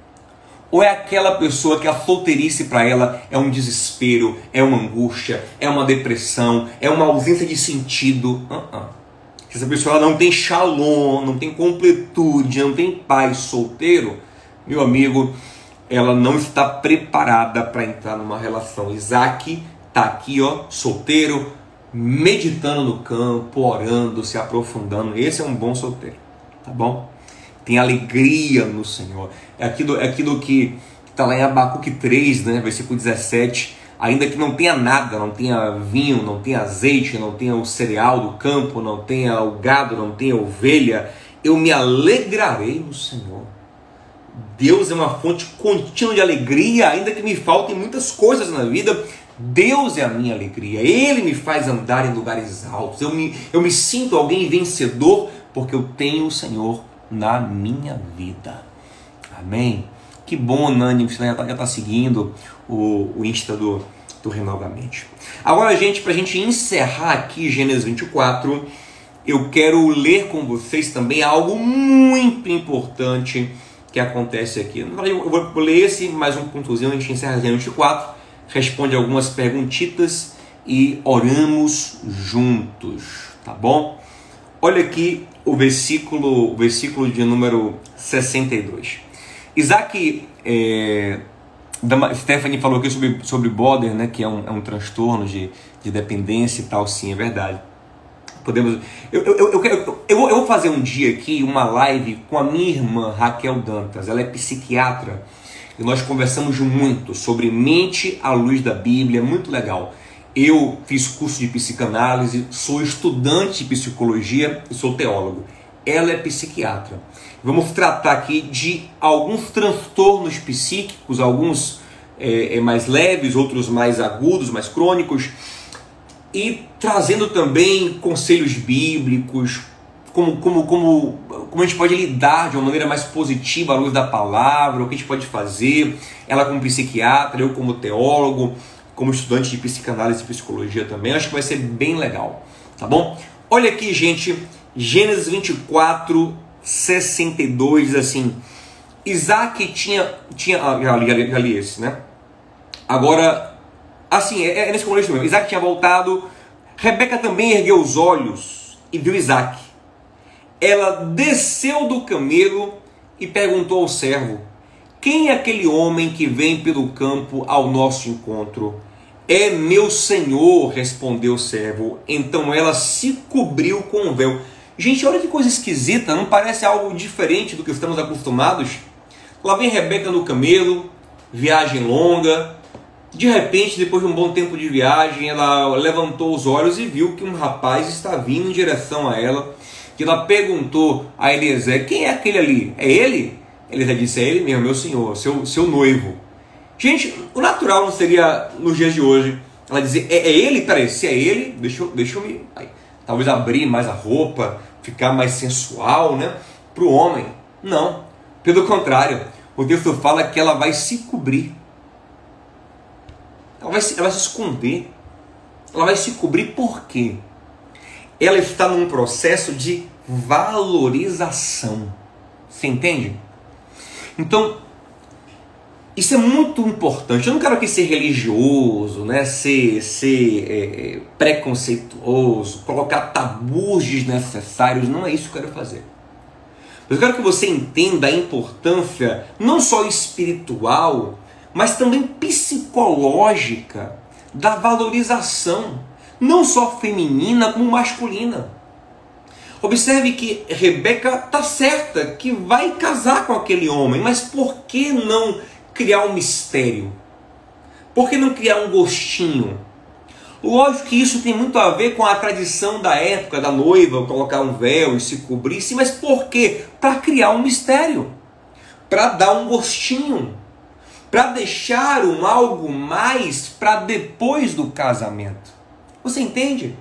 Ou é aquela pessoa que a solteirice para ela é um desespero, é uma angústia, é uma depressão, é uma ausência de sentido? Uh -uh. Essa pessoa não tem shalom, não tem completude, não tem paz solteiro meu amigo, ela não está preparada para entrar numa relação. Isaac está aqui, ó, solteiro, meditando no campo, orando, se aprofundando. Esse é um bom solteiro, tá bom? Tem alegria no Senhor. É aquilo, é aquilo que está lá em Abacuque 3, né, versículo 17. Ainda que não tenha nada, não tenha vinho, não tenha azeite, não tenha o cereal do campo, não tenha o gado, não tenha ovelha, eu me alegrarei no Senhor. Deus é uma fonte contínua de alegria, ainda que me faltem muitas coisas na vida. Deus é a minha alegria, Ele me faz andar em lugares altos. Eu me, eu me sinto alguém vencedor porque eu tenho o Senhor na minha vida. Amém? Que bom, Nani, você já está tá seguindo o, o Insta do, do Renovamente. Agora, gente, para a gente encerrar aqui Gênesis 24, eu quero ler com vocês também algo muito importante que acontece aqui. Eu vou ler esse, mais um pontozinho, a gente encerra a 24, responde algumas perguntitas e oramos juntos, tá bom? Olha aqui o versículo, o versículo de número 62. Isaac, é, Stephanie falou aqui sobre, sobre border, né, que é um, é um transtorno de, de dependência e tal, sim, é verdade. Podemos. Eu, eu, eu, eu, eu, vou fazer um dia aqui uma live com a minha irmã Raquel Dantas. Ela é psiquiatra e nós conversamos muito sobre mente à luz da Bíblia. Muito legal. Eu fiz curso de psicanálise, sou estudante de psicologia e sou teólogo. Ela é psiquiatra. Vamos tratar aqui de alguns transtornos psíquicos, alguns é, mais leves, outros mais agudos, mais crônicos e trazendo também conselhos bíblicos, como, como, como, como a gente pode lidar de uma maneira mais positiva à luz da palavra, o que a gente pode fazer, ela como psiquiatra, eu como teólogo, como estudante de psicanálise e psicologia também, acho que vai ser bem legal, tá bom? Olha aqui, gente, Gênesis 24, 62, assim, Isaac tinha, tinha ah, já, li, já li esse, né? Agora, Assim, é, é nesse contexto mesmo. Isaac tinha voltado. Rebeca também ergueu os olhos e viu Isaac. Ela desceu do camelo e perguntou ao servo: Quem é aquele homem que vem pelo campo ao nosso encontro? É meu senhor, respondeu o servo. Então ela se cobriu com o véu. Gente, olha que coisa esquisita, não parece algo diferente do que estamos acostumados? Lá vem Rebeca no camelo, viagem longa, de repente, depois de um bom tempo de viagem, ela levantou os olhos e viu que um rapaz está vindo em direção a ela. Que ela perguntou a Eliezer: Quem é aquele ali? É ele? Eliezer disse: É ele mesmo, meu senhor, seu, seu noivo. Gente, o natural não seria nos dias de hoje ela dizer: É, é ele? Peraí, se é ele, deixa deixa eu me. Aí, talvez abrir mais a roupa, ficar mais sensual, né? Para o homem. Não. Pelo contrário, o texto fala que ela vai se cobrir ela vai, se, ela vai se esconder. Ela vai se cobrir por quê? Ela está num processo de valorização. Você entende? Então, isso é muito importante. Eu não quero aqui ser religioso, né? ser, ser é, é, preconceituoso, colocar tabus desnecessários. Não é isso que eu quero fazer. Eu quero que você entenda a importância não só espiritual, mas também psicológica da valorização, não só feminina como masculina. Observe que Rebeca está certa que vai casar com aquele homem, mas por que não criar um mistério? Por que não criar um gostinho? Lógico que isso tem muito a ver com a tradição da época da noiva colocar um véu e se cobrir, sim, mas por quê? Para criar um mistério, para dar um gostinho para deixar um algo mais para depois do casamento. Você entende?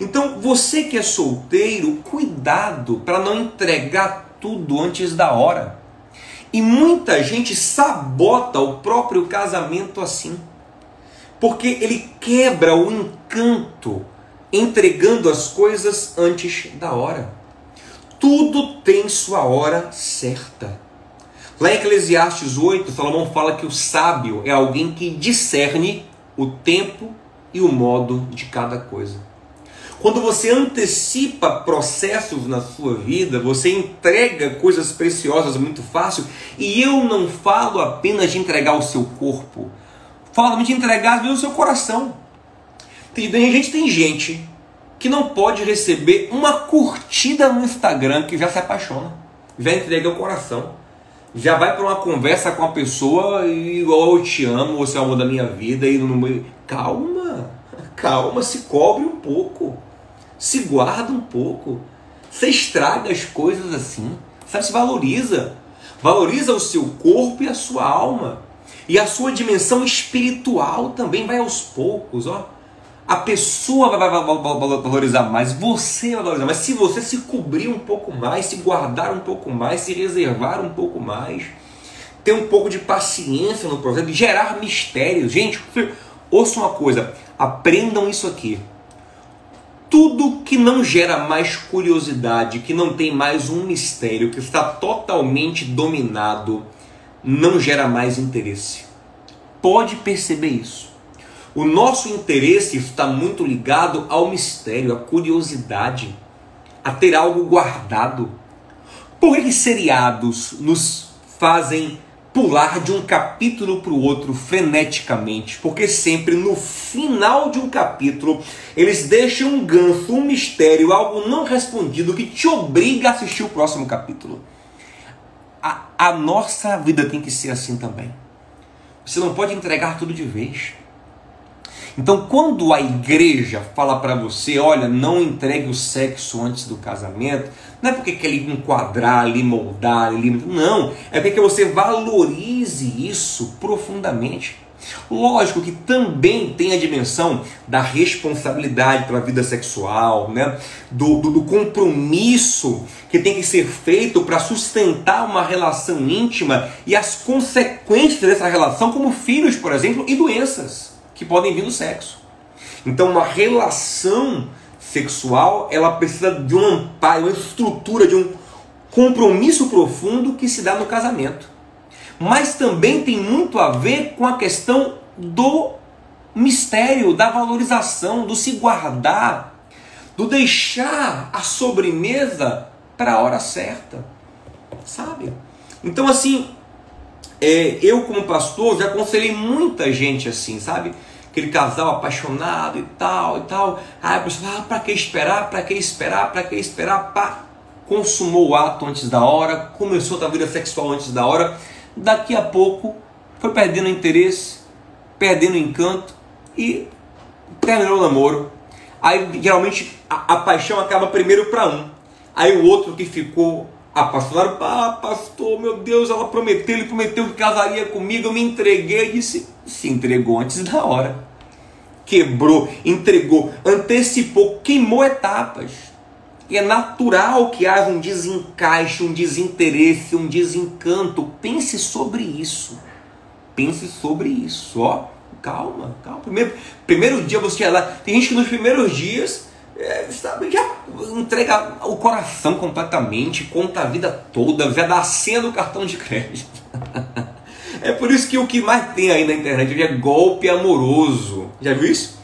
Então, você que é solteiro, cuidado para não entregar tudo antes da hora. E muita gente sabota o próprio casamento assim. Porque ele quebra o encanto entregando as coisas antes da hora. Tudo tem sua hora certa. Lá em Eclesiastes 8, Salomão fala que o sábio é alguém que discerne o tempo e o modo de cada coisa. Quando você antecipa processos na sua vida, você entrega coisas preciosas muito fácil. E eu não falo apenas de entregar o seu corpo, falo de entregar o seu coração. Tem gente, tem gente que não pode receber uma curtida no Instagram que já se apaixona, já entrega o coração, já vai para uma conversa com a pessoa e igual eu te amo, você é o amor da minha vida e no meio. Calma, calma, se cobre um pouco, se guarda um pouco, você estraga as coisas assim, sabe? Se valoriza, valoriza o seu corpo e a sua alma. E a sua dimensão espiritual também vai aos poucos, ó. A pessoa vai valorizar mais, você vai valorizar mais. Se você se cobrir um pouco mais, se guardar um pouco mais, se reservar um pouco mais, ter um pouco de paciência no processo, gerar mistérios. Gente, ouça uma coisa, aprendam isso aqui. Tudo que não gera mais curiosidade, que não tem mais um mistério, que está totalmente dominado, não gera mais interesse. Pode perceber isso. O nosso interesse está muito ligado ao mistério, à curiosidade, a ter algo guardado. Por que seriados nos fazem pular de um capítulo para o outro freneticamente? Porque sempre no final de um capítulo eles deixam um gancho, um mistério, algo não respondido que te obriga a assistir o próximo capítulo. A, a nossa vida tem que ser assim também. Você não pode entregar tudo de vez. Então, quando a igreja fala para você, olha, não entregue o sexo antes do casamento, não é porque quer lhe enquadrar, lhe moldar, lhe... não, é porque você valorize isso profundamente. Lógico que também tem a dimensão da responsabilidade pela vida sexual, né? do, do, do compromisso que tem que ser feito para sustentar uma relação íntima e as consequências dessa relação, como filhos, por exemplo, e doenças que podem vir do sexo. Então, uma relação sexual, ela precisa de um amparo, uma estrutura, de um compromisso profundo que se dá no casamento. Mas também tem muito a ver com a questão do mistério, da valorização, do se guardar, do deixar a sobremesa para a hora certa. Sabe? Então, assim, é, eu, como pastor, já aconselhei muita gente assim, sabe? Aquele casal apaixonado e tal e tal. Aí a pessoa fala, ah, pra que esperar? Pra que esperar? Pra que esperar? Pá, consumou o ato antes da hora, começou a vida sexual antes da hora. Daqui a pouco foi perdendo interesse, perdendo encanto e terminou o namoro. Aí geralmente a, a paixão acaba primeiro para um. Aí o outro que ficou apaixonaram, ah, pastor, meu Deus, ela prometeu, ele prometeu que casaria comigo, eu me entreguei, disse, se entregou antes da hora. Quebrou, entregou, antecipou, queimou etapas. E é natural que haja um desencaixe, um desinteresse, um desencanto. Pense sobre isso. Pense sobre isso, ó. Calma, calma. Primeiro, primeiro dia você ia lá. Tem gente que nos primeiros dias é, sabe, já entrega o coração completamente, conta a vida toda, já dá a senha do cartão de crédito. é por isso que o que mais tem aí na internet é golpe amoroso. Já viu isso?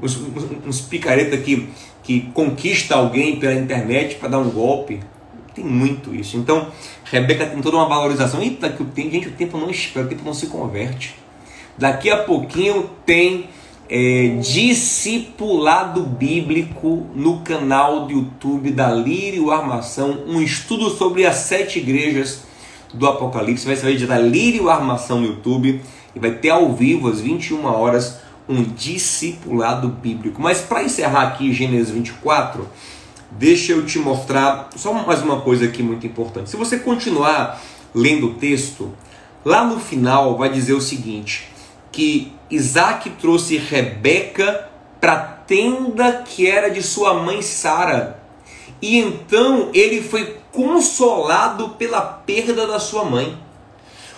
Uns, uns, uns picareta que, que conquista alguém pela internet para dar um golpe. Tem muito isso. Então, Rebeca tem toda uma valorização. Eita, que o tempo, gente, o tempo não espera, o tempo não se converte. Daqui a pouquinho tem é, discipulado bíblico no canal do YouTube da Lírio Armação, um estudo sobre as sete igrejas do Apocalipse. Vai ser da Lírio Armação no YouTube e vai ter ao vivo às 21 horas um discipulado bíblico. Mas para encerrar aqui Gênesis 24, deixa eu te mostrar só mais uma coisa aqui muito importante. Se você continuar lendo o texto, lá no final vai dizer o seguinte: que Isaac trouxe Rebeca para tenda que era de sua mãe Sara. E então ele foi consolado pela perda da sua mãe.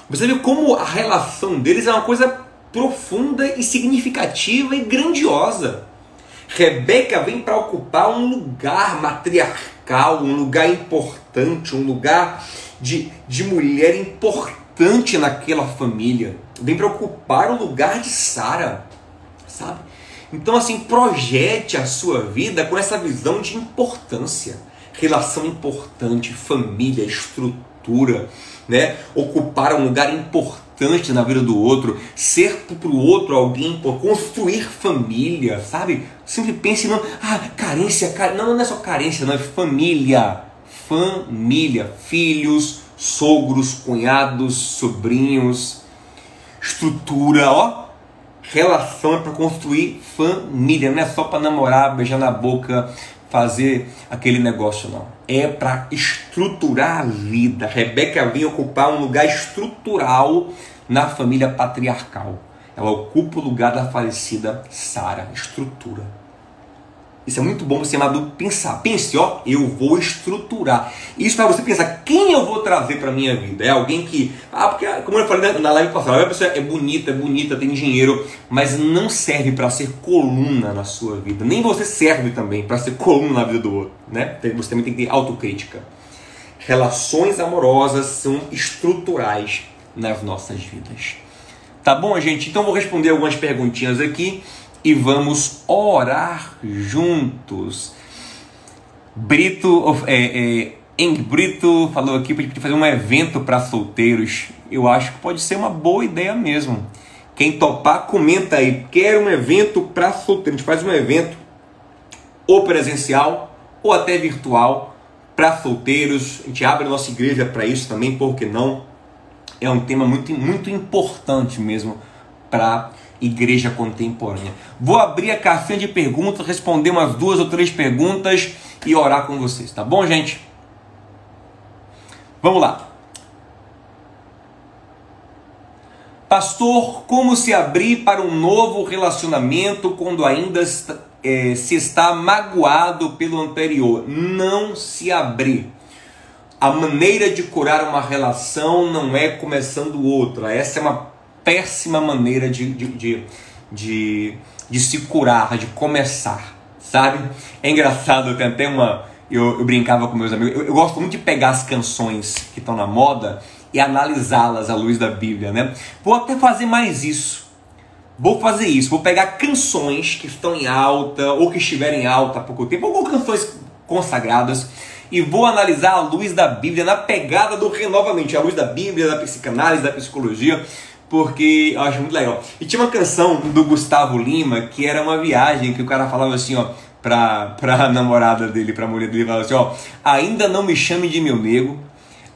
Você vê como a relação deles é uma coisa profunda e significativa e grandiosa. Rebeca vem para ocupar um lugar matriarcal, um lugar importante, um lugar de, de mulher importante naquela família. Vem para ocupar o lugar de Sara, sabe? Então, assim, projete a sua vida com essa visão de importância. Relação importante, família, estrutura, né? Ocupar um lugar importante na vida do outro, ser para o outro alguém, construir família, sabe? Sempre pense não, ah, carência, car... não, não é só carência, não é família, família, filhos, sogros, cunhados, sobrinhos, estrutura, ó, relação é para construir família, não é só para namorar, beijar na boca, fazer aquele negócio, não. É para estruturar a vida. Rebeca vem ocupar um lugar estrutural na família patriarcal. Ela ocupa o lugar da falecida Sara, estrutura. Isso é muito bom você amado pensar. Pense, ó, eu vou estruturar. Isso para você pensar, quem eu vou trazer para minha vida? É alguém que, ah, porque como eu falei na live passada, a pessoa é bonita, é bonita, tem dinheiro, mas não serve para ser coluna na sua vida. Nem você serve também para ser coluna na vida do outro, né? Você também tem que ter autocrítica. Relações amorosas são estruturais nas nossas vidas. Tá bom, gente? Então vou responder algumas perguntinhas aqui e vamos orar juntos. Brito, é, é, Brito falou aqui para fazer um evento para solteiros. Eu acho que pode ser uma boa ideia mesmo. Quem topar, comenta aí. Quer um evento para solteiros? A gente faz um evento ou presencial ou até virtual para solteiros. A gente abre a nossa igreja para isso também, por que não? É um tema muito, muito importante mesmo para igreja contemporânea. Vou abrir a caixinha de perguntas, responder umas duas ou três perguntas e orar com vocês, tá bom, gente? Vamos lá. Pastor, como se abrir para um novo relacionamento quando ainda é, se está magoado pelo anterior? Não se abrir. A maneira de curar uma relação não é começando outra. Essa é uma péssima maneira de, de, de, de, de se curar, de começar, sabe? É engraçado, tem até uma. Eu, eu brincava com meus amigos, eu, eu gosto muito de pegar as canções que estão na moda e analisá-las à luz da Bíblia, né? Vou até fazer mais isso. Vou fazer isso, vou pegar canções que estão em alta ou que estiverem em alta há pouco tempo, ou canções consagradas, e vou analisar à luz da Bíblia, na pegada do renovamente, à luz da Bíblia, da psicanálise, da psicologia, porque eu acho muito legal. E tinha uma canção do Gustavo Lima que era uma viagem que o cara falava assim, ó, pra, pra namorada dele, pra mulher dele, falava assim, ó, ainda não me chame de meu nego,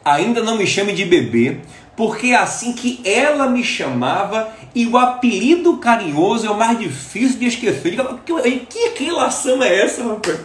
ainda não me chame de bebê, porque é assim que ela me chamava e o apelido carinhoso é o mais difícil de esquecer. Que, que relação é essa, rapaz?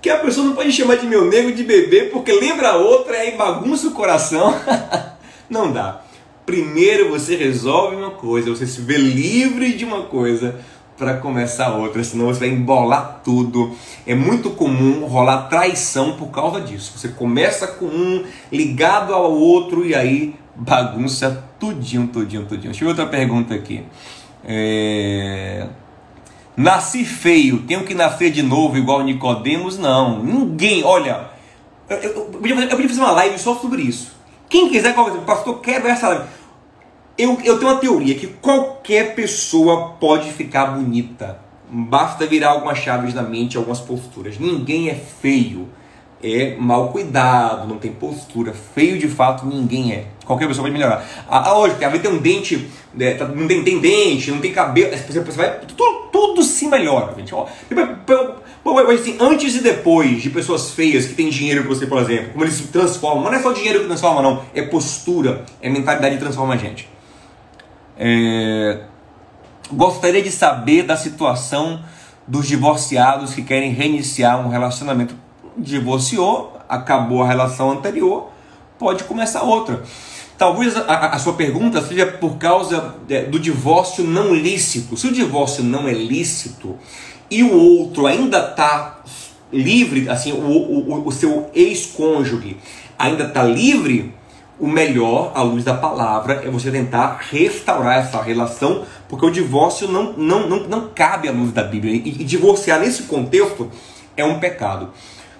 Que a pessoa não pode chamar de meu nego de bebê porque lembra a outra e bagunça o coração. não dá. Primeiro você resolve uma coisa, você se vê livre de uma coisa para começar outra, senão você vai embolar tudo. É muito comum rolar traição por causa disso. Você começa com um ligado ao outro e aí bagunça tudinho, tudinho, tudinho. Deixa eu ver outra pergunta aqui. É... Nasci feio, tenho que nascer de novo igual Nicodemos? Não, ninguém. Olha, eu, eu, eu, podia fazer, eu podia fazer uma live só sobre isso. Quem quiser, pastor, quebra essa live. Eu, eu tenho uma teoria que qualquer pessoa pode ficar bonita. Basta virar algumas chaves na mente, algumas posturas. Ninguém é feio. É mal cuidado, não tem postura. Feio de fato ninguém é. Qualquer pessoa pode melhorar. Ah, lógico, às vezes tem um dente, né, tá, não tem, tem, dente, não tem cabelo. Você vai, tudo, tudo se melhora, gente. Ó, assim, antes e depois de pessoas feias que têm dinheiro que você, por exemplo, como eles se transformam. Mas não é só dinheiro que transforma, não. É postura, é mentalidade que transforma a gente. É... Gostaria de saber da situação dos divorciados que querem reiniciar um relacionamento. Divorciou, acabou a relação anterior, pode começar outra. Talvez a, a, sua pergunta seja por causa é, do divórcio não lícito. Se o divórcio não é lícito e o outro ainda está livre, assim, o, o, o seu ex-cônjuge ainda está livre, o melhor, à luz da palavra, é você tentar restaurar essa relação, porque o divórcio não, não, não, não cabe à luz da Bíblia. E, e divorciar nesse contexto é um pecado.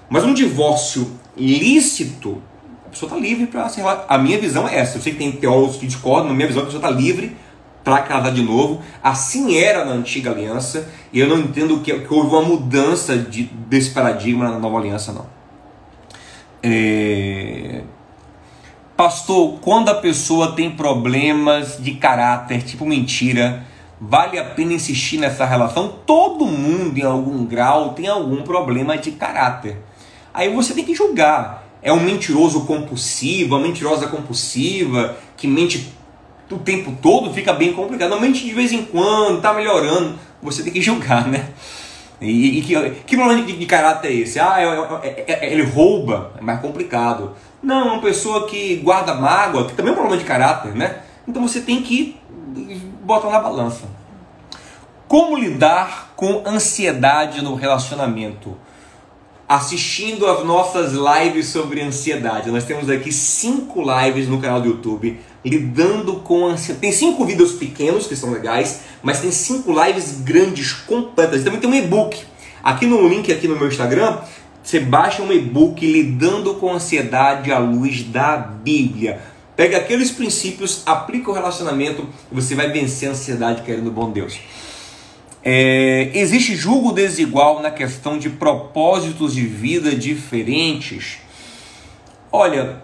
Mas um divórcio lícito, a pessoa está livre para se A minha visão é essa. Eu sei que tem teólogos que discordam, na minha visão a pessoa está livre para casar de novo. Assim era na antiga aliança, e eu não entendo que, que houve uma mudança de, desse paradigma na nova aliança, não. É... Pastor, quando a pessoa tem problemas de caráter, tipo mentira, vale a pena insistir nessa relação? Todo mundo, em algum grau, tem algum problema de caráter. Aí você tem que julgar. É um mentiroso compulsivo, uma mentirosa compulsiva, que mente o tempo todo, fica bem complicado. Não mente de vez em quando, tá melhorando. Você tem que julgar, né? E, e que, que problema de, de, caráter é esse? Ah, é, é, é, ele rouba, é mais complicado. Não, uma pessoa que guarda mágoa, que também é um problema de caráter, né? Então você tem que botar na balança. Como lidar com ansiedade no relacionamento? Assistindo as nossas lives sobre ansiedade. Nós temos aqui cinco lives no canal do YouTube lidando com ansiedade. Tem cinco vídeos pequenos que são legais, mas tem cinco lives grandes, completas. Também tem um e-book. Aqui no link aqui no meu Instagram, você baixa um e-book lidando com ansiedade à luz da Bíblia. Pega aqueles princípios, aplica o relacionamento e você vai vencer a ansiedade querendo o bom Deus. É, existe julgo desigual na questão de propósitos de vida diferentes? Olha,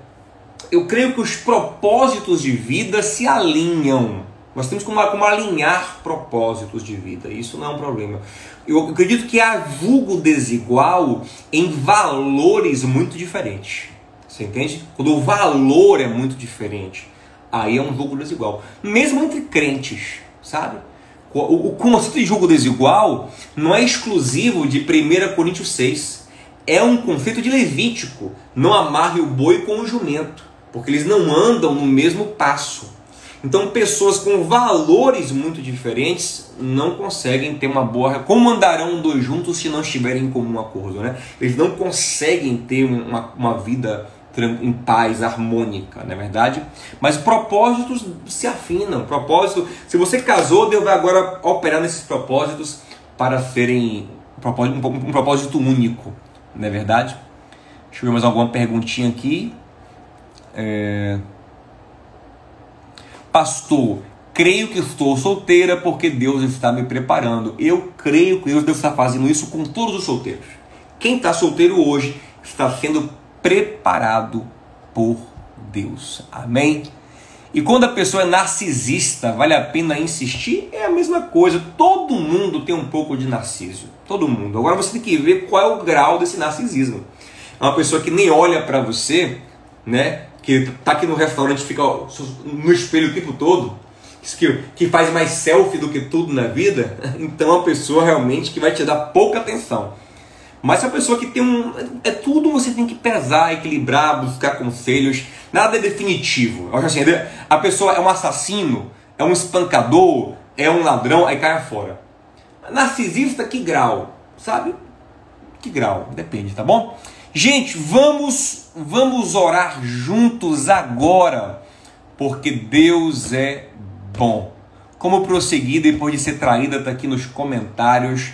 eu creio que os propósitos de vida se alinham. Nós temos como, como alinhar propósitos de vida. Isso não é um problema. Eu acredito que há vulgo desigual em valores muito diferentes. Você entende? Quando o valor é muito diferente, aí é um jogo desigual. Mesmo entre crentes, sabe? O, o conceito de jogo desigual não é exclusivo de 1 Coríntios 6. É um conceito de Levítico. Não amarre o boi com o jumento porque eles não andam no mesmo passo. Então, pessoas com valores muito diferentes não conseguem ter uma boa. Como andarão dois juntos se não estiverem em comum acordo? Né? Eles não conseguem ter uma, uma vida em paz, harmônica, não é verdade? Mas propósitos se afinam. Propósito, se você casou, Deus vai agora operar nesses propósitos para serem um propósito, único, não é verdade? Deixa eu ver mais alguma perguntinha aqui. É... Pastor, creio que estou solteira porque Deus está me preparando. Eu creio que Deus está fazendo isso com todos os solteiros. Quem está solteiro hoje está sendo preparado por Deus. Amém? E quando a pessoa é narcisista, vale a pena insistir? É a mesma coisa. Todo mundo tem um pouco de narciso. Todo mundo. Agora você tem que ver qual é o grau desse narcisismo. É uma pessoa que nem olha para você, né? que tá aqui no restaurante fica no espelho o tempo todo, que, que faz mais selfie do que tudo na vida, então é uma pessoa realmente que vai te dar pouca atenção. Mas se a pessoa que tem um. É tudo você tem que pesar, equilibrar, buscar conselhos. Nada é definitivo. Eu acho assim, a pessoa é um assassino, é um espancador, é um ladrão, aí cai fora. Narcisista, que grau? Sabe? Que grau? Depende, tá bom? Gente, vamos vamos orar juntos agora, porque Deus é bom. Como prosseguir depois de ser traída, está aqui nos comentários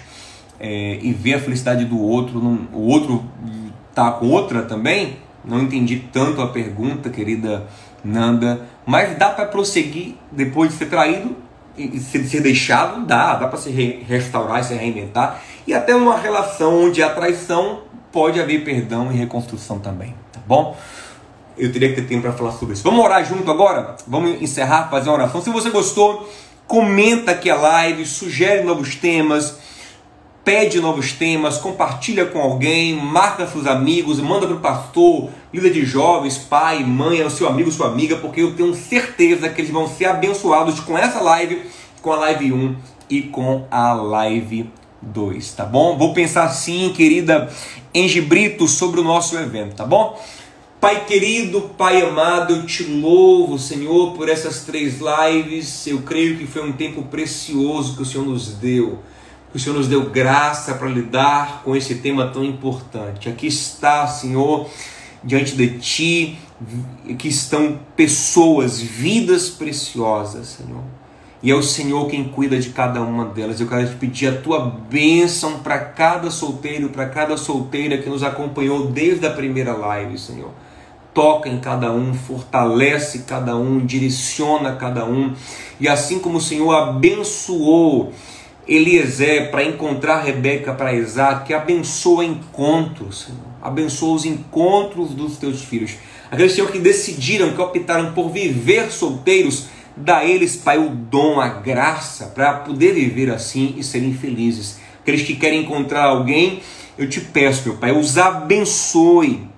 é, e ver a felicidade do outro. O outro tá com outra também? Não entendi tanto a pergunta, querida Nanda, mas dá para prosseguir depois de ser traído e ser, ser deixado? Dá, dá para se re, restaurar, se reinventar e até uma relação onde a traição pode haver perdão e reconstrução também, tá bom? Eu teria que ter tempo para falar sobre isso. Vamos orar junto agora? Vamos encerrar, fazer uma oração. Se você gostou, comenta aqui a live, sugere novos temas, pede novos temas, compartilha com alguém, marca seus amigos, manda para o pastor, líder de jovens, pai, mãe, é seu amigo, sua amiga, porque eu tenho certeza que eles vão ser abençoados com essa live, com a live 1 e com a live 2, tá bom? Vou pensar sim, querida Engie Brito, sobre o nosso evento, tá bom? Pai querido, Pai amado, eu te louvo, Senhor, por essas três lives. Eu creio que foi um tempo precioso que o Senhor nos deu. Que o Senhor nos deu graça para lidar com esse tema tão importante. Aqui está, Senhor, diante de Ti, que estão pessoas, vidas preciosas, Senhor. E é o Senhor quem cuida de cada uma delas. Eu quero te pedir a tua bênção para cada solteiro, para cada solteira que nos acompanhou desde a primeira live, Senhor toca em cada um, fortalece cada um, direciona cada um. E assim como o Senhor abençoou Eliezer para encontrar Rebeca para Isaac, abençoa encontros, Senhor. Abençoa os encontros dos teus filhos. Aqueles, Senhor, que decidiram, que optaram por viver solteiros, dá a eles, Pai, o dom, a graça para poder viver assim e serem felizes. Aqueles que querem encontrar alguém, eu te peço, meu Pai, os abençoe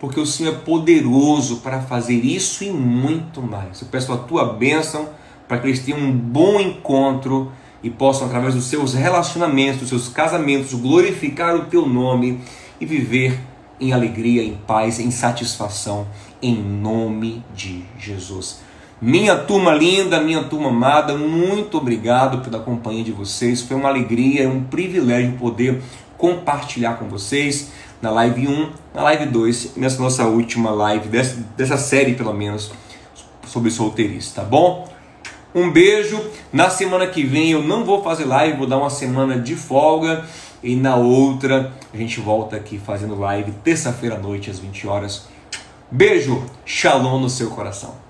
porque o Senhor é poderoso para fazer isso e muito mais. Eu peço a tua bênção para que eles tenham um bom encontro e possam, através dos seus relacionamentos, dos seus casamentos, glorificar o teu nome e viver em alegria, em paz, em satisfação, em nome de Jesus. Minha turma linda, minha turma amada, muito obrigado pela companhia de vocês. Foi uma alegria, um privilégio poder compartilhar com vocês na live 1, na live 2, nessa nossa última live, dessa, dessa série pelo menos, sobre solteirista, tá bom? Um beijo. Na semana que vem eu não vou fazer live, vou dar uma semana de folga. E na outra a gente volta aqui fazendo live terça-feira à noite às 20 horas. Beijo, shalom no seu coração.